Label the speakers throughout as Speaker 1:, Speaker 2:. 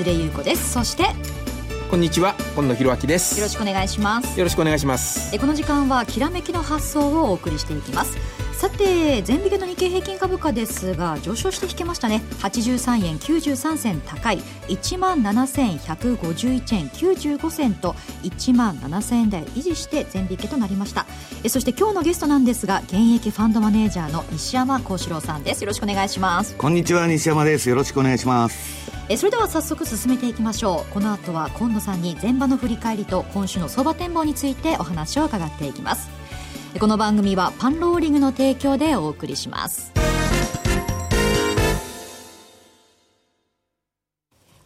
Speaker 1: ちは江連優子です。そして。
Speaker 2: こんにちは今野博明です。
Speaker 1: よろしくお願いします。
Speaker 2: よろしくお願いします。
Speaker 1: えこの時間はきらめきの発想をお送りしていきますさて全引けの日経平均株価ですが上昇して引けましたね。83円93銭高い。1万7151円95銭と1万7000円台維持して全引けとなりました。えそして今日のゲストなんですが現役ファンドマネージャーの西山幸四郎さんです。よろしくお願いします。
Speaker 3: こんにちは西山です。よろしくお願いします。
Speaker 1: えそれでは早速進めていきましょう。この後は今野さんに前場の振り返りと今週の相場展望についてお話を伺っていきますこの番組はパンローリングの提供でお送りします。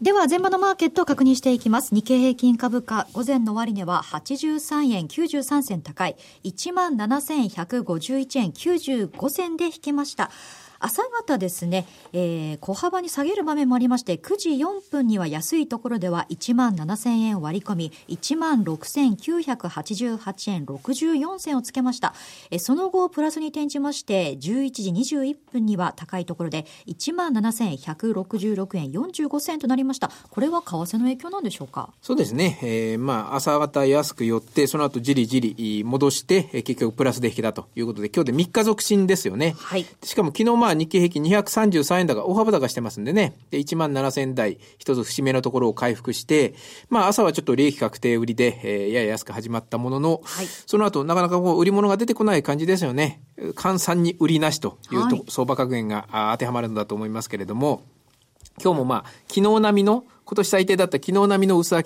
Speaker 1: では全場のマーケットを確認していきます。日経平均株価午前の終値は83円93銭高い。1万7151円95銭で引けました。朝方ですね、えー、小幅に下げる場面もありまして、9時4分には安いところでは1万7000円を割り込み、1万6988円64銭をつけました。えー、その後、プラスに転じまして、11時21分には高いところで1万7166円45銭となりました。これは為替の影響なんでしょうか？
Speaker 2: そうですね。えー、まあ、朝方安く寄って、その後じりじり戻して、えー、結局プラスで引けたということで、今日で3日続伸ですよね。
Speaker 1: はい。
Speaker 2: しかも昨日まあ日経平均233円高、大幅高してますんでね。で、1万7000円台、一つ節目のところを回復して、まあ朝はちょっと利益確定売りで、えー、やや安く始まったものの、はい、その後なかなかこう売り物が出てこない感じですよね。換算に売りなしというと、はい、相場格言が当てはまるんだと思いますけれども、今日もまあ、昨日並みの今年最低だった昨日並みの薄商い。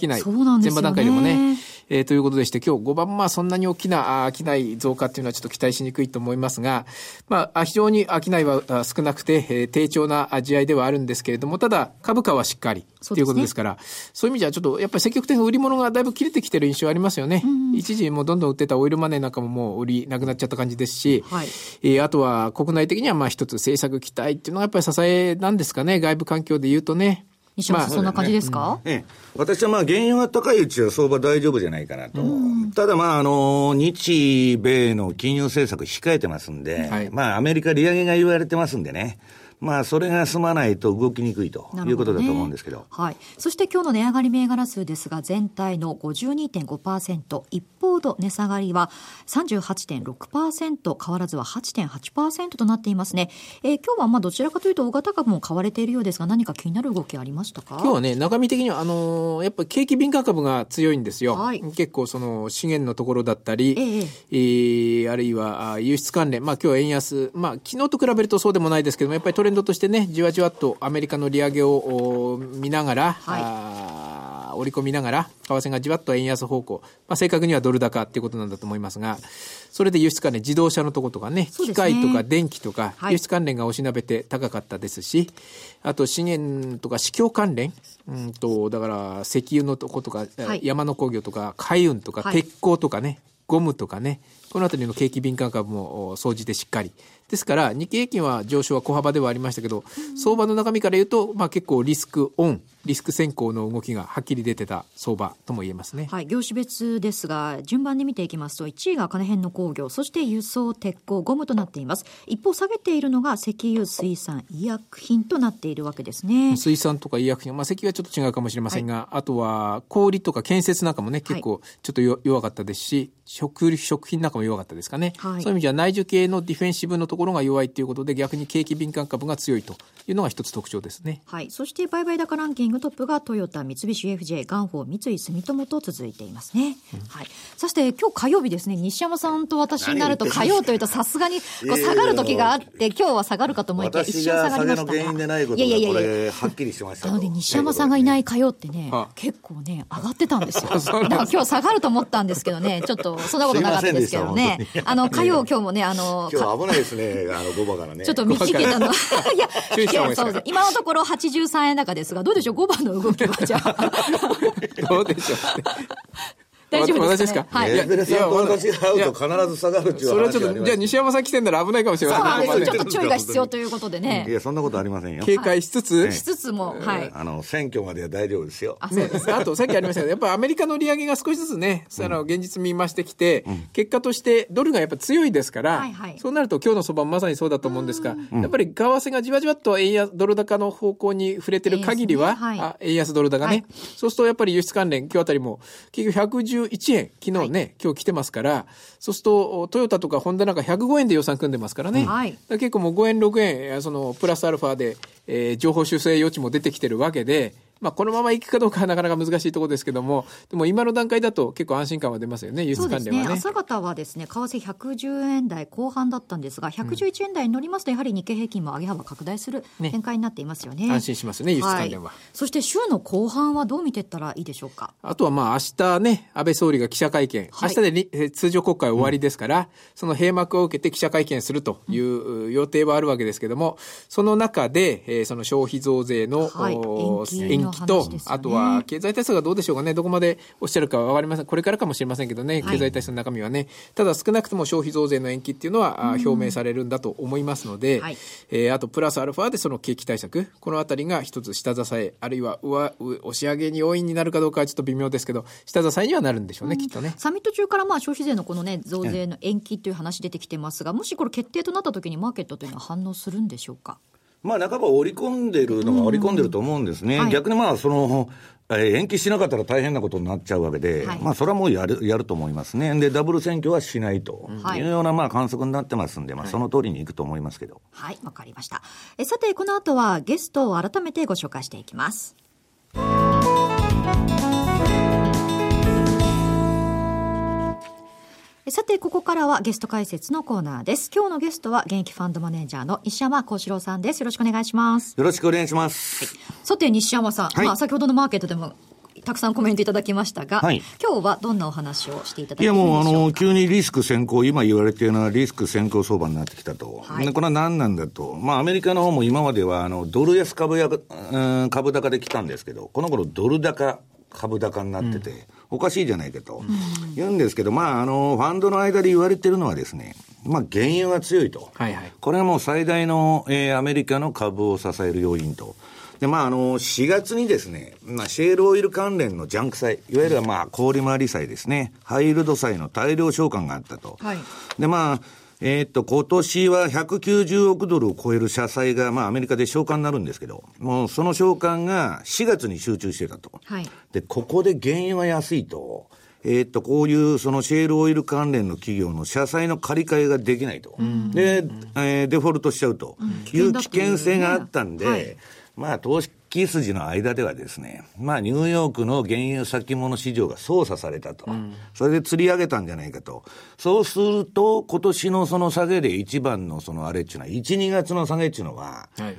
Speaker 1: 前
Speaker 2: 場段階でもね。えー、ということでして、今日5番、まあそんなに大きな商い増加っていうのはちょっと期待しにくいと思いますが、まあ非常に商いは少なくて、えー、低調な味合いではあるんですけれども、ただ株価はしっかりということですから、そういう意味じゃちょっとやっぱり積極的な売り物がだいぶ切れてきてる印象ありますよね。一時もうどんどん売ってたオイルマネーなんかももう売りなくなっちゃった感じですし、はい、えー、あとは国内的にはまあ一つ政策期待っていうのがやっぱり支えなんですかね、外部環境で言うとね。
Speaker 1: 西山さん、まあ、そんな感じですか、
Speaker 3: ええ、私はまあ原油が高いうちは相場大丈夫じゃないかなと。ただまあ、あの、日米の金融政策控えてますんで、はい、まあ、アメリカ利上げが言われてますんでね。まあ、それが済まないと動きにくいということだと思うんですけど。どね、
Speaker 1: はい。そして今日の値上がり銘柄数ですが、全体の52.5%、一方の値下がりは38.6%、変わらずは8.8%となっていますね。えー、今日はまあどちらかというと大型株も買われているようですが、何か気になる動きありましたか？
Speaker 2: 今日はね、中身的には、あのー、やっぱり景気敏感株が強いんですよ。はい、結構その資源のところだったり、えええー、あるいは輸出関連、まあ今日は円安、まあ昨日と比べるとそうでもないですけども、やっぱりトレレンドとしてね、じわじわっとアメリカの利上げを見ながら、はい、織り込みながら、為替がじわっと円安方向、まあ、正確にはドル高っていうことなんだと思いますが、それで輸出関連、自動車のとことかね、ね。機械とか電気とか、輸出関連が押しなべて高かったですし、あと資源とか市況関連、うんと、だから石油のとことか、はい、山の工業とか、海運とか、鉄鋼とかね、ゴムとかね、このあたりの景気敏感株も総じてしっかり。ですから、日経平均は上昇は小幅ではありましたけど、相場の中身から言うと、まあ結構リスクオン、リスク先行の動きがはっきり出てた相場とも言えますね。
Speaker 1: はい、業種別ですが、順番に見ていきますと、1位が金編の工業、そして輸送、鉄鋼、ゴムとなっています。一方、下げているのが石油、水産、医薬品となっているわけですね。
Speaker 2: 水産とか医薬品、まあ石油はちょっと違うかもしれませんが、はい、あとは小売とか建設なんかもね、結構ちょっと弱かったですし、食食品なんかも弱かったですかね、はい、そういう意味じゃ内需系のディフェンシブのところが弱いということで逆に景気敏感株が強いというのが一つ特徴ですね。
Speaker 1: はい。そして売買高ランキングトップがトヨタ、三菱 UFJ、元宝、三井住友と続いていますね。うん、はい。そして今日火曜日ですね、西山さんと私になると火曜というとさすがにこう下がる時があって、今日は下がるかと思いきや一瞬下がりました
Speaker 3: 原因でないことがいやいやいやはっきりしました
Speaker 1: あのね、西山さんがいない火曜ってね、結構ね、上がってたんですよ。だから今日下がると思ったんですけどね、ちょっとそんなことなかったですけどね。あの、火曜今日もね、あの、
Speaker 3: 今日危ないですね、あの、5番からね。
Speaker 1: ちょっと見つけたの。いや、いやそう今のところ83円高ですが、どうでしょう ?5 番の動きはじゃあ。
Speaker 2: どうでしょう、
Speaker 1: 大丈夫です
Speaker 2: 私ですか？
Speaker 3: はい。いや、私が会うと必ず下がるっていう
Speaker 2: それはちょっと、じゃあ西山さん来てんなら危ないかもしれま
Speaker 1: せんね。ちょっと注意が必要ということでね。
Speaker 3: いや、そんなことありませんよ。
Speaker 2: 警戒しつつ、
Speaker 1: しつつも、はい。
Speaker 3: あの、選挙までは大丈夫ですよ。
Speaker 2: あ、そうです。あと、さっきありましたけど、やっぱアメリカの利上げが少しずつね、あの、現実見ましてきて、結果としてドルがやっぱ強いですから、そうなると今日の相場まさにそうだと思うんですが、やっぱり為替がじわじわっと円安、ドル高の方向に触れてる限りは、あ円安ドル高ね。そうするとやっぱり輸出関連、今日あたりも、結局111円、昨日ね、今日来てますから、そうすると、トヨタとかホンダなんか105円で予算組んでますからね。はい、結構もう5円、6円、その、プラスアルファで、えー、情報修正余地も出てきてるわけで、まあ、このままいくかどうかはなかなか難しいところですけども、でも今の段階だと結構安心感は出ますよね、輸出関連はね。
Speaker 1: ね朝方はですね、為替110円台後半だったんですが、111円台に乗りますと、やはり日経平均も上げ幅拡大する展開になっていますよね。ね
Speaker 2: 安心しますね、輸出関連は、はい、
Speaker 1: そして週の後半はどう見ていったらいいでしょうか？
Speaker 2: あとはまあ明日ね、安倍総理が記者会見、明日で通常国会終わりですから、うん、その閉幕を受けて記者会見するという予定はあるわけですけども、その中で、えー、その消費増税の、はい、延期と、あととは、経済対策がどうでしょうかね、どこまでおっしゃるかは分かりません、これからかもしれませんけどね、経済対策の中身はね、はい、ただ少なくとも消費増税の延期っていうのは、表明されるんだと思いますので、はい、えー、あとプラスアルファでその景気対策、このあたりが一つ下支え、あるいは上押し上げに要因になるかどうかはちょっと微妙ですけど、下支えにはなるんでしょうね、きっとね。
Speaker 1: サミット中からまあ消費税のこのね、増税の延期という話出てきてますが、もしこれ決定となったときにマーケットというのは反応するんでしょうか？
Speaker 3: まあ、半ば織り込んでるのが織り込んでると思うんですね。はい、逆にまあ、その、え延期しなかったら大変なことになっちゃうわけで、はい、まあ、それはもうやる、やると思いますね。で、ダブル選挙はしないというような、まあ、観測になってますんで、まあ、その通りにいくと思いますけど。
Speaker 1: はい、わ、かりました。え、さて、この後はゲストを改めてご紹介していきます。さて、ここからはゲスト解説のコーナーです。今日のゲストは現役ファンドマネージャーの西山幸四郎さんです。よろしくお願いします。
Speaker 3: よろしくお願いします。
Speaker 1: はい、さて、西山さん、はい、まあ、先ほどのマーケットでもたくさんコメントいただきましたが、はい、今日はどんなお話をしていただけるいやもう、あの、
Speaker 3: 急にリスク先行、今言われているのはリスク先行相場になってきたと。はい、これは何なんだと。まあ、アメリカの方も今までは、あの、ドル安株や、うん、株高で来たんですけど、この頃ドル高、株高になってて、うん、おかしいじゃないかと、言うんですけど、まあ、あの、ファンドの間で言われてるのはですね、まあ、原油が強いと。はいはい、これはもう最大の、えー、アメリカの株を支える要因と。で、まあ、あの、4月にですね、まあ、シェールオイル関連のジャンク債、いわゆる、まあ、氷回り債ですね、ハイルド債の大量償還があったと。はい、で、まあ、えー、っと、今年は190億ドルを超える社債が、まあ、アメリカで償還になるんですけど、もうその償還が4月に集中してたと。はい。で、ここで原油が安いと、えー、っと、こういうそのシェールオイル関連の企業の社債の借り換えができないと。で、えー、デフォルトしちゃうという危険性があったんで、はい、まあ、投資キ筋の間ではですね、まあ、ニューヨークの原油先物市場が操作されたと。うん、それで釣り上げたんじゃないかと。そうすると、今年のその下げで一番のそのあれっていうのは、1、2月の下げっていうのは、はい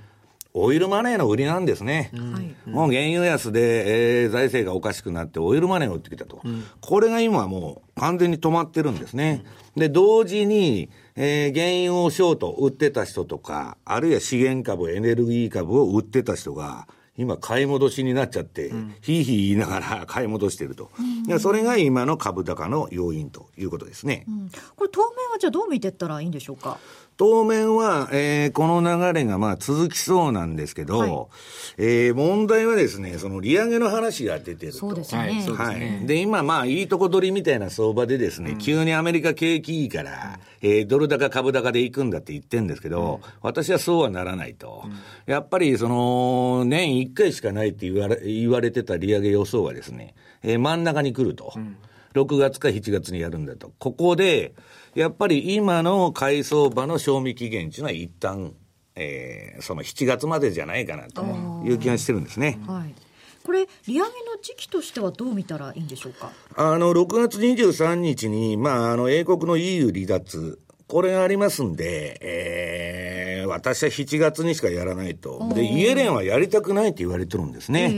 Speaker 3: オイルマネーの売りなんですね。うん、もう原油安で、えー、財政がおかしくなって、オイルマネーを売ってきたと。うん、これが今もう完全に止まってるんですね。で、同時に、えー、原油をショート売ってた人とか、あるいは資源株、エネルギー株を売ってた人が、今買い戻しになっちゃって、ひいひい言いながら 買い戻してると。うん、それが今の株高の要因ということですね。うん、
Speaker 1: これ当面はじゃあどう見ていったらいいんでしょうか？
Speaker 3: 当面は、えー、この流れがまあ続きそうなんですけど、はい、えー、問題はですね、その利上げの話が出てると。
Speaker 1: そうですね。
Speaker 3: はい。で、今まあいいとこ取りみたいな相場でですね、うん、急にアメリカ景気いいから、うん、えー、ドル高株高で行くんだって言ってんですけど、うん、私はそうはならないと。やっぱりその、年1回しかないって言われ言われてた利上げ予想がですね、えー、真ん中に来ると。6月か7月にやるんだと。ここで、やっぱり今の買い相場の賞味期限っていうのは一旦、えー、その7月までじゃないかなという気がしてるんですね。はい。
Speaker 1: これ、利上げの時期としてはどう見たらいいんでしょうか？
Speaker 3: あの、6月23日に、まあ、あの、英国の EU 離脱、これがありますんで、えー、私は7月にしかやらないと。で、イエレンはやりたくないって言われてるんですね。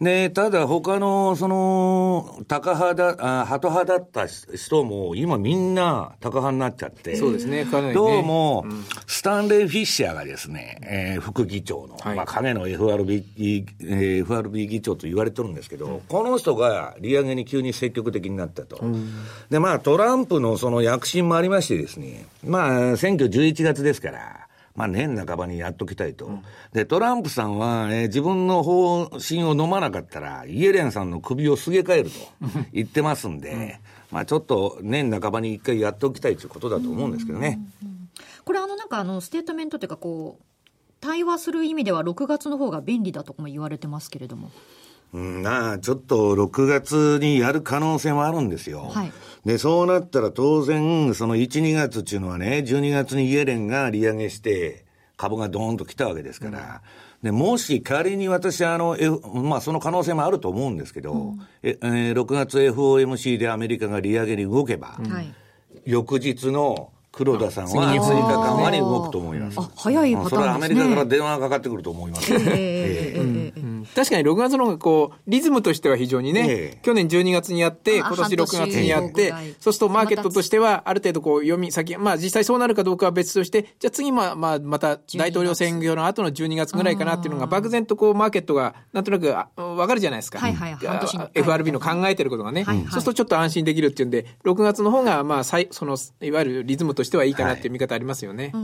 Speaker 3: で、ただ他の、その、高派だ、あ、ハト派だった人も、今みんな高派になっちゃって。
Speaker 2: そうですね、
Speaker 3: ね。どうも、うん、スタンレー・フィッシャーがですね、えー、副議長の、はい、まあ、影の FRB、えー、FRB 議長と言われてるんですけど、うん、この人が利上げに急に積極的になったと。うん、で、まあ、トランプのその躍進もありましてですね、まあ、選挙11月ですから、まあ年半ばにやっときたいと。うん、で、トランプさんは、えー、自分の方針を飲まなかったら、イエレンさんの首をすげ替えると 言ってますんで、うん、まあちょっと年半ばに一回やっておきたいということだと思うんですけどね。
Speaker 1: これあのなんかあのステートメントというかこう、対話する意味では6月の方が便利だとも言われてますけれども。
Speaker 3: うん、なあ、ちょっと6月にやる可能性もあるんですよ。はい。で、そうなったら当然、その1、2月っていうのはね、12月にイエレンが利上げして、株がドーンと来たわけですから、うん、で、もし仮に私、あの、F、まあその可能性もあると思うんですけど、うん、ええー、6月 FOMC でアメリカが利上げに動けば、うん、翌日の黒田さんは追加緩和に動くと思います。あ、
Speaker 1: 早いパターンですね。それは
Speaker 3: アメリカから電話がかかってくると思います、ね。え
Speaker 2: ー、えー確かに6月の方がこう、リズムとしては非常にね、え去年12月にやって、今年6月にやって、そうするとマーケットとしては、ある程度こう、読み先、まあ実際そうなるかどうかは別として、じゃあ次まあ、まあ、また大統領選挙の後の12月ぐらいかなっていうのが、漠然とこう、マーケットがなんとなくわかるじゃないですか。はいはい、FRB の考えてることがね。はいはい、そうするとちょっと安心できるっていうんで、6月の方が、まあ、その、いわゆるリズムとしてはいいかなっていう見方ありますよね。は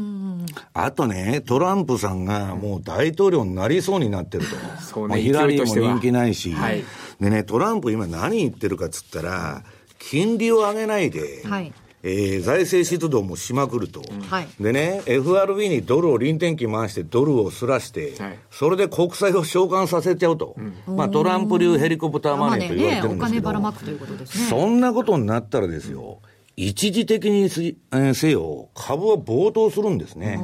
Speaker 2: い、
Speaker 3: あとね、トランプさんがもう大統領になりそうになってると。
Speaker 2: そうね、ヒラリーも
Speaker 3: 人気ないし、はい、でね、トランプ今何言ってるかっつったら、金利を上げないで、はい。えー、財政出動もしまくると、はい、でね、FRB にドルを臨転機回して、ドルをすらして、はい、それで国債を償還させちゃうと、うん、まあ、トランプ流ヘリコプターマネーと言われてるんですけど。そんなことになったらですよ、一時的にせよ、株は暴騰するんですね。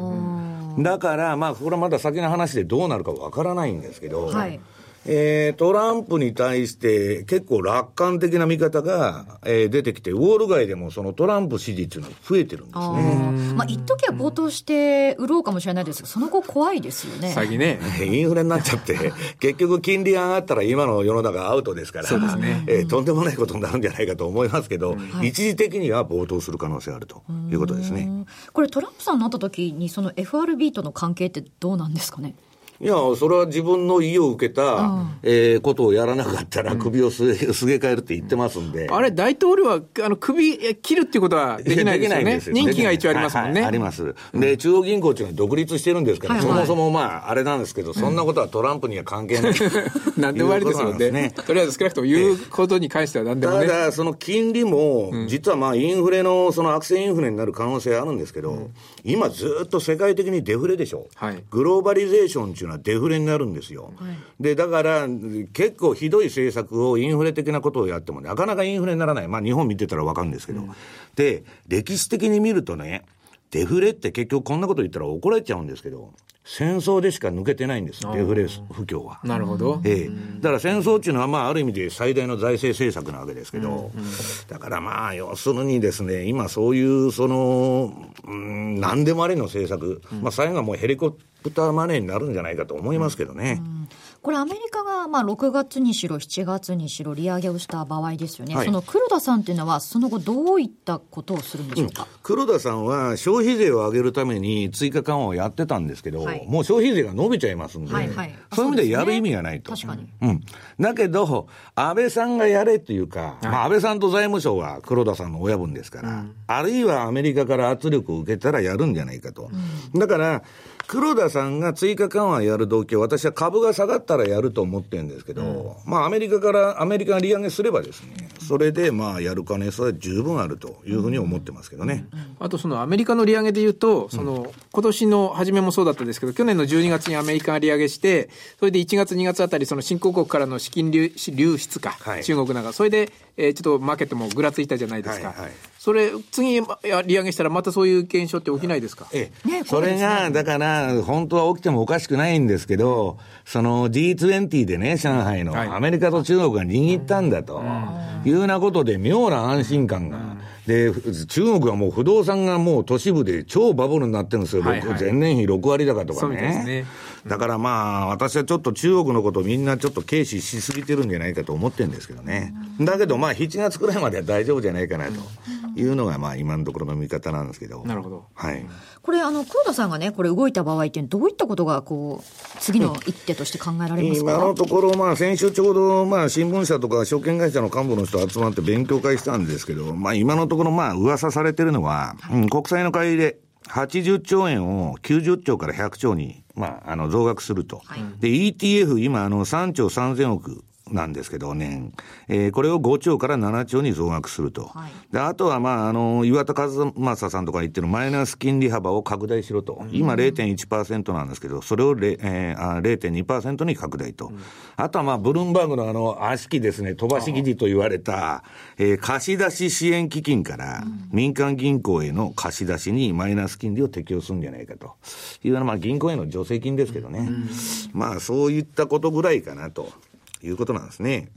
Speaker 3: だから、まあ、これはまだ先の話でどうなるかわからないんですけど、はい。えー、トランプに対して結構楽観的な見方が、えー、出てきて、ウォール街でもそのトランプ支持っていうのは増えてるんですね。
Speaker 1: まあ、一時は暴騰して売ろうかもしれないですけど、その後怖いですよね。
Speaker 2: 最近ね。
Speaker 3: インフレになっちゃって、結局金利上がったら今の世の中アウトですから、そうですね。えー、とんでもないことになるんじゃないかと思いますけど、うんはい、一時的には暴騰する可能性があるということですね。
Speaker 1: これトランプさんになった時に、その FRB との関係ってどうなんですかね？
Speaker 3: いや、それは自分の意を受けた、うん、えー、ことをやらなかったら首をす,、すげ替えるって言ってますんで。
Speaker 2: あれ、大統領は、あの、首切るっていうことはできないですよね。よ任期が一応ありますもんね。はいはい、
Speaker 3: あります。で、中央銀行っていうのは独立してるんですから、そもそもまあ、あれなんですけど、そんなことはトランプには関係ない。
Speaker 2: なんでもありですよね。とりあえず少なくとも言うことに関しては何でもね。
Speaker 3: ただ、その金利も、実はまあ、インフレの、その悪性インフレになる可能性あるんですけど、今ずっと世界的にデフレでしょ。はい、グローバリゼーションいうのはデフレになるんですよ。はい、で、だから、結構ひどい政策を、インフレ的なことをやっても、なかなかインフレにならない。まあ、日本見てたらわかるんですけど、うん、で、歴史的に見るとね、デフレって結局こんなこと言ったら怒られちゃうんですけど、戦争でしか抜けてないんです、デフレ不況は。
Speaker 2: なるほど。
Speaker 3: ええ。だから戦争っていうのは、まあ、ある意味で最大の財政政策なわけですけど、うんうん、だからまあ、要するにですね、今そういう、その、うん、何でもありの政策、うん、まあ、最後はもうヘリコプターマネーになるんじゃないかと思いますけどね。うん
Speaker 1: これアメリカがまあ6月にしろ7月にしろ利上げをした場合ですよね、はい、その黒田さんというのはその後どういったことをするんでしょうか、うん、
Speaker 3: 黒田さんは消費税を上げるために追加緩和をやってたんですけど、はい、もう消費税が伸びちゃいますんで、はいはい、そういう意味でやる意味がないと。確かに。うん。だけど、安倍さんがやれっていうか、まあ安倍さんと財務省は黒田さんの親分ですから、うん、あるいはアメリカから圧力を受けたらやるんじゃないかと。うん、だから、黒田さんが追加緩和やる動機は、私は株が下がったらやると思ってるんですけど、うん、まあ、アメリカから、アメリカが利上げすればですね、それで、まあ、やる可能性は十分あるというふうに思ってますけどね。
Speaker 2: あと、そのアメリカの利上げでいうと、その、今年の初めもそうだったんですけど、去年の12月にアメリカが利上げして、それで1月、2月あたり、その新興国からの資金流流出か、はい、中国なんか、それでえー、ちょっとマーケットもぐらついたじゃないですか。はいはい、それ、次、利上げしたらまたそういう現象って起きないですか？
Speaker 3: ええ。ね、それが、だから、本当は起きてもおかしくないんですけど、その G20 でね、上海の、アメリカと中国が握ったんだと、いうようなことで妙な安心感が。で、中国はもう不動産がもう都市部で超バブルになってるんですよ。はいはい、前年比6割高とかね。ねだからまあ、私はちょっと中国のことをみんなちょっと軽視しすぎてるんじゃないかと思ってるんですけどね。だけどまあ、7月くらいまでは大丈夫じゃないかなというのがまあ、今のところの見方なんですけど。
Speaker 2: なるほど。
Speaker 3: はい。
Speaker 1: これ、あの、黒田さんがね、これ動いた場合って、どういったことが、こう、次の一手として考えられますか？
Speaker 3: 今のところ、まあ、先週ちょうど、まあ、新聞社とか証券会社の幹部の人集まって勉強会したんですけど、まあ、今のところ、まあ、噂されてるのは、うん、国債の買い入れ、80兆円を90兆から100兆に、まあ、あの、増額すると。はい、で、ETF、今、あの、3兆3000億なんですけど、年。えー、これを5兆から7兆に増額すると。はい、で、あとは、まあ、あの、岩田和正さんとか言ってるマイナス金利幅を拡大しろと。今0.1%なんですけど、それを、えー、0.2%に拡大と。うん、あとは、まあ、ブルームバーグのあの、悪しきですね、飛ばし記事と言われた、えー、貸し支援基金から民間銀行への貸し出しにマイナス金利を適用するんじゃないかと。いうのは、まあ、銀行への助成金ですけどね。うん、まあ、そういったことぐらいかなと。いうことなんですね。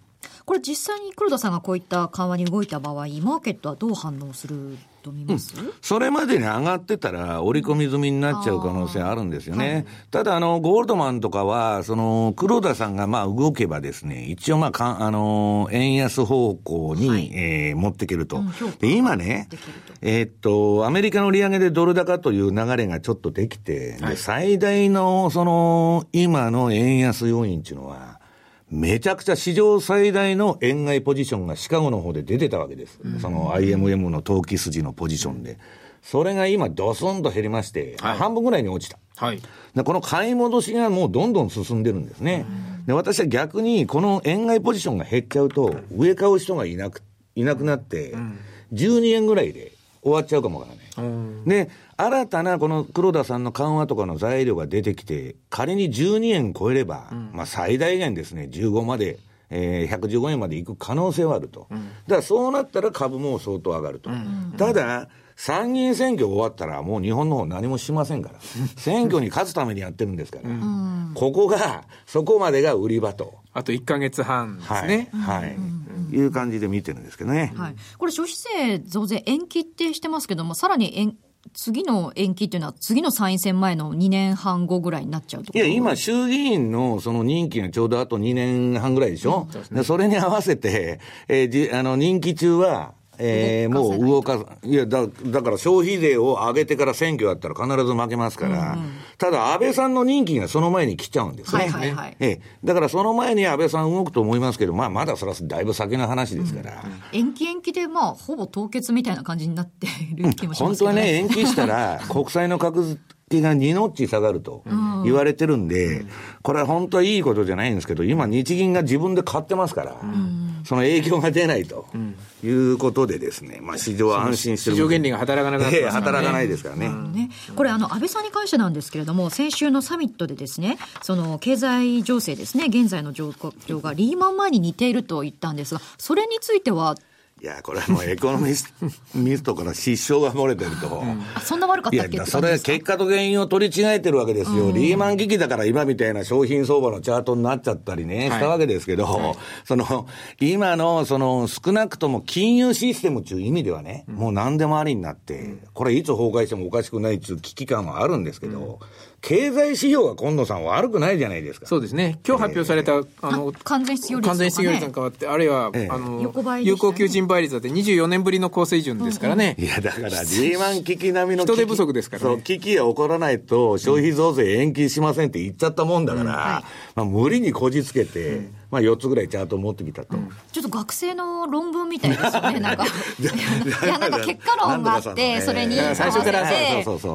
Speaker 1: これ実際に黒田さんがこういった緩和に動いた場合、マーケットはどう反応すると見ます、うん、
Speaker 3: それまでに上がってたら、織り込み済みになっちゃう可能性あるんですよね。はい、ただ、あの、ゴールドマンとかは、その、黒田さんがまあ動けばですね、一応まあ、かあの、円安方向に、はい、えー、持っていけると。うん、で、今ね、えー、っと、アメリカの利上げでドル高という流れがちょっとできて、はい、最大の、その、今の円安要因っていうのは、めちゃくちゃ史上最大の円買いポジションがシカゴの方で出てたわけです。その IMM の投機筋のポジションで。それが今、ドスンと減りまして、はい、半分ぐらいに落ちた。はい、でこの買い戻しがもうどんどん進んでるんですね。で私は逆に、この円買いポジションが減っちゃうと、上買う人がいなくいなくなって、12円ぐらいで終わっちゃうかもわからない。で、新たなこの黒田さんの緩和とかの材料が出てきて、仮に12円超えれば、うん、まあ最大限ですね、15まで、えー、115円までいく可能性はあると。うん、だからそうなったら株も相当上がると。うん、ただ、参議院選挙終わったらもう日本の方何もしませんから。選挙に勝つためにやってるんですから。ここが、そこまでが売り場と。
Speaker 2: あと1か月半ですね。
Speaker 3: はい。はい、いう感じで見てるんですけどね。はい。
Speaker 1: これ消費税増税延期ってしてますけども、さらに延次の延期っていうのは、次の参院選前の2年半後ぐらいになっちゃう
Speaker 3: いや、今、衆議院のその任期がちょうどあと2年半ぐらいでしょ、うん、そね、それに合わせて、えー、じあの任期中は、えー、もう動かいやだ、だから消費税を上げてから選挙やったら必ず負けますから、うんうん、ただ安倍さんの任期がその前に来ちゃうんですね。はいはいはい、えー、だからその前に安倍さん動くと思いますけど、まあまだそれはだいぶ先の話ですから。うんうん、
Speaker 1: 延期延期でまあほぼ凍結みたいな感じになってる気もしますけど、ね、
Speaker 3: 本当はね、延期したら国債の格付が2ノッチ下がると言われてるんで、これは本当はいいことじゃないんですけど、今日銀が自分で買ってますから、その影響が出ないということでですね、まあ市場は安心してる。
Speaker 2: 市場原理が働かなくなって
Speaker 3: ます働かないですからね。ね。
Speaker 1: これあの安倍さんに関してなんですけれども、先週のサミットでですね、その経済情勢ですね、現在の状況がリーマン前に似ていると言ったんですが、それについては
Speaker 3: いや、これはもうエコノミス ミストから失笑が漏れてると。う
Speaker 1: ん、そんな悪かったっけいや、
Speaker 3: それは結果と原因を取り違えてるわけですよ。うん、リーマン危機だから今みたいな商品相場のチャートになっちゃったりね、したわけですけど、はい、その、今の、その、少なくとも金融システムっていう意味ではね、うん、もう何でもありになって、これいつ崩壊してもおかしくないっていう危機感はあるんですけど、経済指標が今野さん悪くないじゃないですか。
Speaker 2: そうですね。今日発表された、えー、
Speaker 1: あの、完全失業率、
Speaker 2: 完全失業率に変わって、あるいは、えー、あの、有効求人倍率だって24年ぶりの高水準ですからね。
Speaker 3: いや、だから、リーマン危機並みの
Speaker 2: 人手不足ですから、
Speaker 3: ね、そう、危機が起こらないと消費増税延期しませんって言っちゃったもんだから、うん。はい、まあ、無理にこじつけて、うんまあ、4つぐらいチャートを持ってきたと、うん、
Speaker 1: ちょっと学生の論文みたいですよね、なんか。いや、なんか結果論があって、それに最初から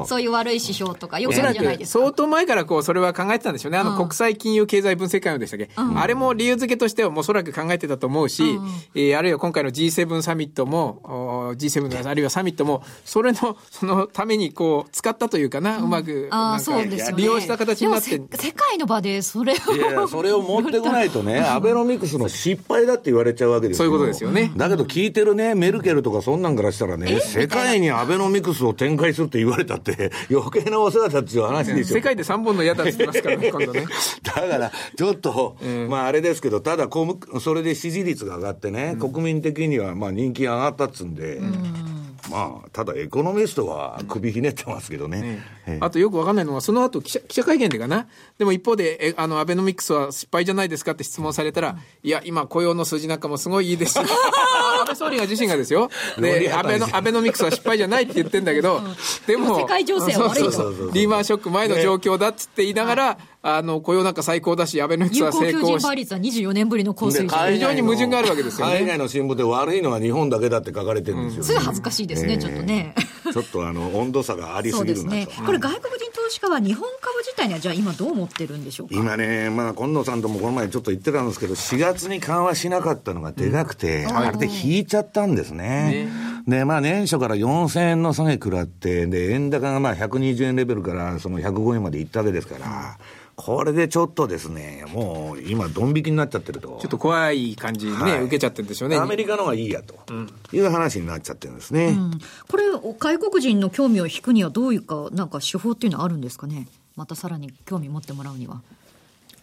Speaker 1: そういう悪い指標とか、よくやるじゃないです
Speaker 2: か。相当前からこう、それは考えてたんでしょうね。あの、国際金融経済分析会でしたっけ、うん、あれも理由付けとしては、おそらく考えてたと思うし、うん、えー、あるいは今回の G7 サミットも、G7 の あるいはサミットも、それの、そのためにこう、使ったというかな、うまく、
Speaker 1: あそうです
Speaker 2: 利用した形になって。
Speaker 1: 世界の場でそれを。
Speaker 3: それを持ってこないとね、アベノミクスの失敗だって言われちゃうわけです
Speaker 2: よ。そういうことですよね。
Speaker 3: だけど聞いてるね、メルケルとかそんなんからしたらね、世界にアベノミクスを展開するって言われたって、余計なお世話だっていう話でしょ。
Speaker 2: 世界で3本の矢だって言ますからね、今度ね。
Speaker 3: だから、ちょっと、まああれですけど、ただ、それで支持率が上がってね、国民的にはまあ人気が上がったっつんで、まあ、ただエコノミストは首ひねってますけどね。
Speaker 2: ねあとよくわかんないのは、その後記者記者会見でかな。でも一方で、えあの、アベノミクスは失敗じゃないですかって質問されたら、いや、今雇用の数字なんかもすごいいいですし、安倍総理が自身がですよ。で、アベノ、アベノミクスは失敗じゃないって言ってんだけど、でも、
Speaker 1: 世界情勢は悪いと。
Speaker 2: リーマンショック前の状況だっつって言いながら、あの、雇用なんか最高だし、アベノミクスは成功し。有効求
Speaker 1: 人倍率は24年ぶりの高水
Speaker 2: 準。非常に矛盾があるわけですよね。
Speaker 3: 海外の新聞で悪いのは日本だけだって書かれてるんですよ、ね。
Speaker 1: すぐ恥ずかしいですね、ちょっとね。
Speaker 3: ちょっとあの、温度差がありすぎるなと。ね。
Speaker 1: これ外国人投資家は日本株自体にはじゃあ今どう思ってるんでしょうか？
Speaker 3: 今ね、まあ、今野さんともこの前ちょっと言ってたんですけど、4月に緩和しなかったのがでかくて、うん、あれで引いちゃったんですね。ねで、まあ年初から4000円の下げ食らって、で、円高がまあ120円レベルからその105円までいったわけですから、これでちょっとですね、もう今、ドン引きになっちゃってると。
Speaker 2: ちょっと怖い感じね、はい、受けちゃってるんでしょうね。
Speaker 3: アメリカの方がいいやと、いう話になっちゃってるんですね。うん、
Speaker 1: これ、外国人の興味を引くにはどういうか、なんか手法っていうのはあるんですかね？またさらに興味持ってもらうには。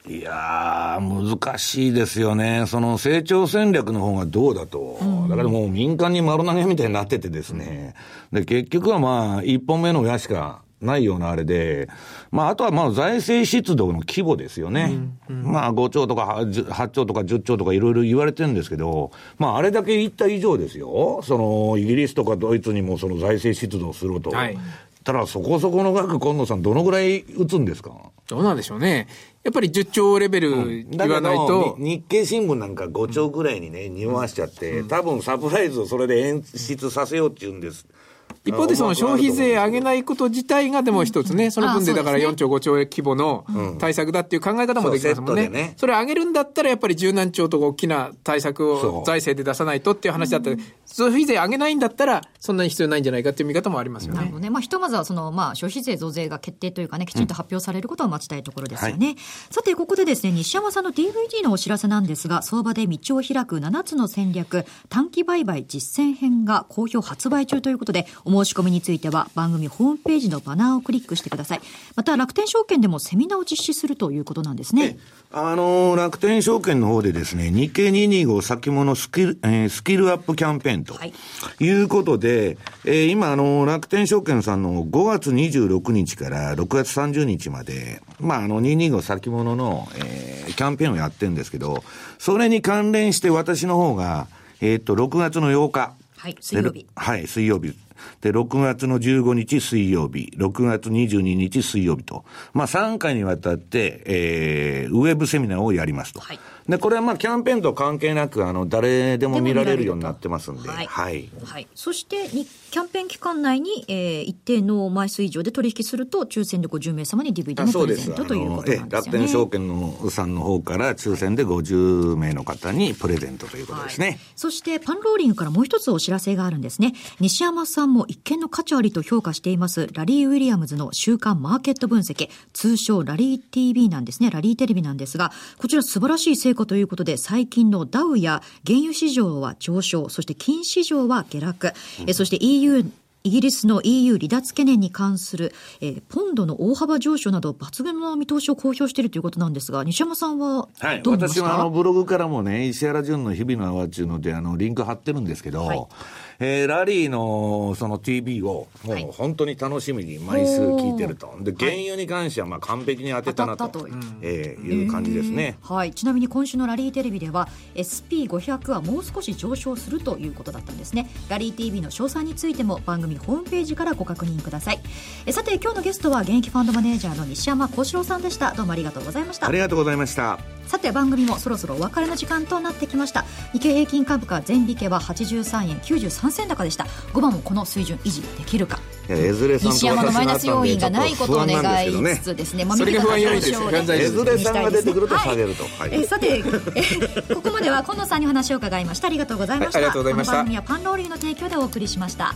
Speaker 3: いやー、難しいですよね。その成長戦略の方がどうだと。うん、だからもう民間に丸投げみたいになっててですね。で、結局はまあ、一本目の親しかないようなあれで、まあ、あとはまあ財政出動の規模ですよね。うんうん、まあ、5兆とか8兆とか10兆とかいろいろ言われてるんですけど、まあ、あれだけ言った以上ですよ。その、イギリスとかドイツにもその財政出動すると。はい、ただ、そこそこの額、今野さん、どのぐらい打つんですか？
Speaker 2: どうなんでしょうね。やっぱり10兆レベル言わないと、
Speaker 3: うん、日経新聞なんか5兆ぐらいにね、匂わしちゃって、うん、多分サプライズをそれで演出させようっていうんです。
Speaker 2: 一方でその消費税上げないこと自体がでも一つね、その分でだから4兆5兆円規模の対策だっていう考え方もできますもんね。それ上げるんだったらやっぱり十何兆とか大きな対策を財政で出さないとっていう話だったら、消費税上げないんだったらそんなに必要ないんじゃないかっていう見方もありますよね。なるほどね。
Speaker 1: まあひとまずはそのまあ消費税増税が決定というかね、きちんと発表されることを待ちたいところですよね。さてここでですね、西山さんの DVD のお知らせなんですが、相場で道を開く7つの戦略、短期売買実践編が好評発売中ということで、お申し込みについては番組ホームページのバナーをクリックしてください。また楽天証券でもセミナーを実施するということなんですね。
Speaker 3: あの、楽天証券の方でですね、日経225先物スキル、えー、スキルアップキャンペーンということで、はい、えー、今あの、楽天証券さんの5月26日から6月30日まで、まああの、225先物の、えー、キャンペーンをやってるんですけど、それに関連して私の方が、えっ、と、6月の8日、
Speaker 1: はい、水曜日。
Speaker 3: はい、水曜日。で、6月の15日水曜日、6月22日水曜日と、まあ3回にわたって、えー、ウェブセミナーをやりますと。はいで、これはまあキャンペーンと関係なく、あの、誰でも見られるようになってますんで。はい。はい。
Speaker 1: はい、そして、キャンペーン期間内に、えー、一定の枚数以上で取引すると、抽選で50名様に DVD のプレゼントということですよね。楽
Speaker 3: 天証券のさんの方から抽選で50名の方にプレゼントということですね。はい、
Speaker 1: そして、パンローリングからもう一つお知らせがあるんですね。西山さんも一見の価値ありと評価しています、ラリー・ウィリアムズの週間マーケット分析、通称ラリー TV なんですね。ラリーテレビなんですが、こちら素晴らしい成果ということで、最近のダウや原油市場は上昇、そして金市場は下落、うん、えそして EU イギリスの EU 離脱懸念に関する、えー、ポンドの大幅上昇など抜群の見通しを公表しているということなんですが、西山さんははい、私
Speaker 3: はあのブログからもね、石原淳の日々の泡っていうので、あの、リンク貼ってるんですけど、はいえー、ラリーのその TV を、もう本当に楽しみに毎週聞いてると。で、原油に関してはまあ完璧に当てたなと、とえー、いう感じですね、
Speaker 1: はい。ちなみに今週のラリーテレビでは、SP500 はもう少し上昇するということだったんですね。ラリー TV の詳細についても番組ホームページからご確認ください。えさて、今日のゲストは現役ファンドマネージャーの西山幸四郎さんでした。どうもありがとうございました。
Speaker 3: ありがとうございました。
Speaker 1: さて番組もそろそろお別れの時間となってきました日経平均株価前引けは83円93銭高でした。5番もこの水準維持できるか。西山のマイナス要因がないことを願いつつですね、
Speaker 2: まあ、それが不安要因ですよ。
Speaker 3: エズレさんが出てくると下げると、
Speaker 1: はい。はい、えさてえここまでは今野さんに話を伺いました。ありがとうございました、はい、ありがとうございました。この番組はパンローリーの提供でお送りしました